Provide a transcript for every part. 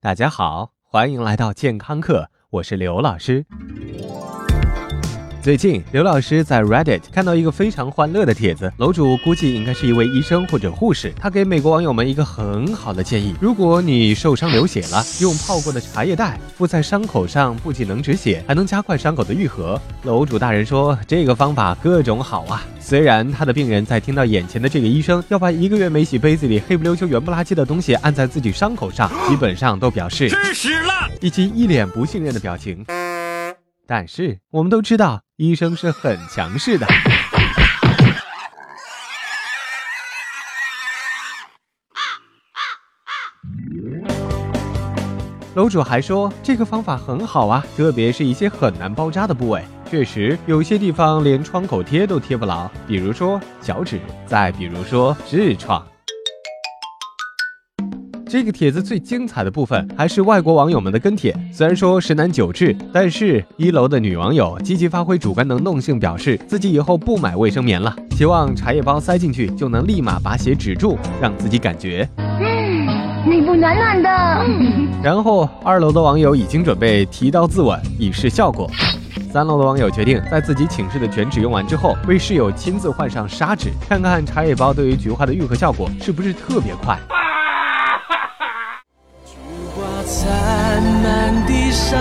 大家好，欢迎来到健康课，我是刘老师。最近，刘老师在 Reddit 看到一个非常欢乐的帖子，楼主估计应该是一位医生或者护士，他给美国网友们一个很好的建议：如果你受伤流血了，用泡过的茶叶袋敷在伤口上，不仅能止血，还能加快伤口的愈合。楼主大人说，这个方法各种好啊。虽然他的病人在听到眼前的这个医生要把一个月没洗杯子里黑不溜秋、圆不拉几的东西按在自己伤口上，基本上都表示吃屎了，以及一脸不信任的表情。但是我们都知道，医生是很强势的。楼主还说，这个方法很好啊，特别是一些很难包扎的部位。确实，有些地方连创口贴都贴不牢，比如说脚趾，再比如说痔疮。这个帖子最精彩的部分还是外国网友们的跟帖，虽然说十男九痔，但是一楼的女网友积极发挥主观能动性，表示自己以后不买卫生棉了，希望茶叶包塞进去就能立马把血止住，让自己感觉，嗯，内部暖暖的。然后二楼的网友已经准备提刀自刎以示效果，三楼的网友决定在自己寝室的卷纸用完之后，为室友亲自换上砂纸，看看茶叶包对于菊花的愈合效果是不是特别快。洒满地上，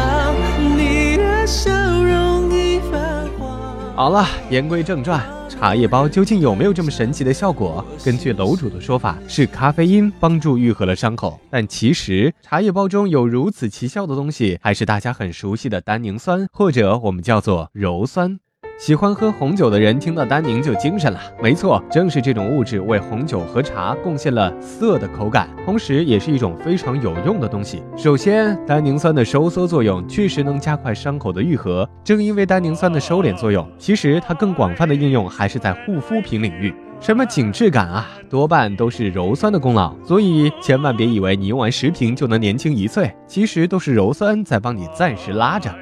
你的笑容已泛黄。好了，言归正传，茶叶包究竟有没有这么神奇的效果？根据楼主的说法，是咖啡因帮助愈合了伤口。但其实，茶叶包中有如此奇效的东西，还是大家很熟悉的单宁酸，或者我们叫做鞣酸。喜欢喝红酒的人听到单宁就精神了。没错，正是这种物质为红酒和茶贡献了涩的口感，同时也是一种非常有用的东西。首先，单宁酸的收缩作用确实能加快伤口的愈合。正因为单宁酸的收敛作用，其实它更广泛的应用还是在护肤品领域。什么紧致感啊，多半都是鞣酸的功劳。所以千万别以为你用完十瓶就能年轻一岁，其实都是鞣酸在帮你暂时拉着。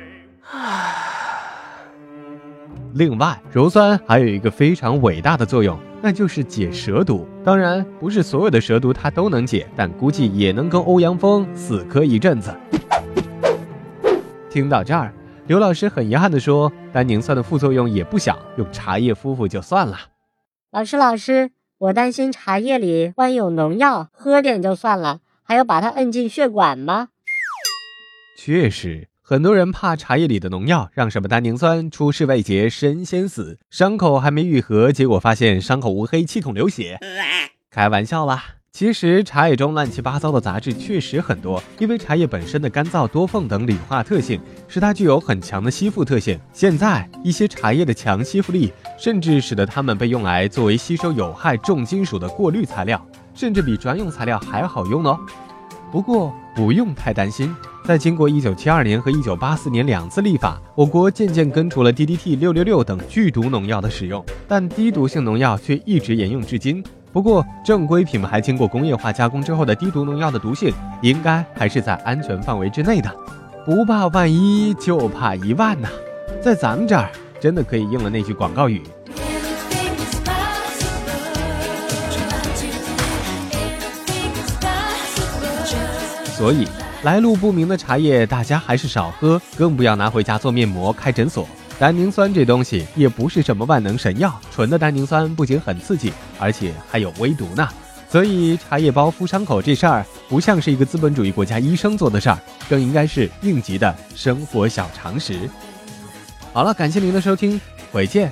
另外，鞣酸还有一个非常伟大的作用，那就是解蛇毒。当然，不是所有的蛇毒它都能解，但估计也能跟欧阳锋死磕一阵子。听到这儿，刘老师很遗憾地说，单宁酸的副作用也不小，用茶叶敷敷就算了。老师，老师，我担心茶叶里万一有农药，喝点就算了，还要把它摁进血管吗？确实。很多人怕茶叶里的农药让什么单宁酸出事未捷身先死，伤口还没愈合，结果发现伤口无黑，气孔流血。开玩笑啦！其实茶叶中乱七八糟的杂质确实很多，因为茶叶本身的干燥、多缝等理化特性，使它具有很强的吸附特性。现在一些茶叶的强吸附力，甚至使得它们被用来作为吸收有害重金属的过滤材料，甚至比专用材料还好用哦。不过不用太担心。在经过一九七二年和一九八四年两次立法，我国渐渐根除了 DDT、六六六等剧毒农药的使用，但低毒性农药却一直沿用至今。不过，正规品牌经过工业化加工之后的低毒农药的毒性，应该还是在安全范围之内的。不怕万一，就怕一万呐！在咱们这儿，真的可以应了那句广告语。所以。来路不明的茶叶，大家还是少喝，更不要拿回家做面膜、开诊所。单宁酸这东西也不是什么万能神药，纯的单宁酸不仅很刺激，而且还有微毒呢。所以茶叶包敷伤口这事儿，不像是一个资本主义国家医生做的事儿，更应该是应急的生活小常识。好了，感谢您的收听，回见。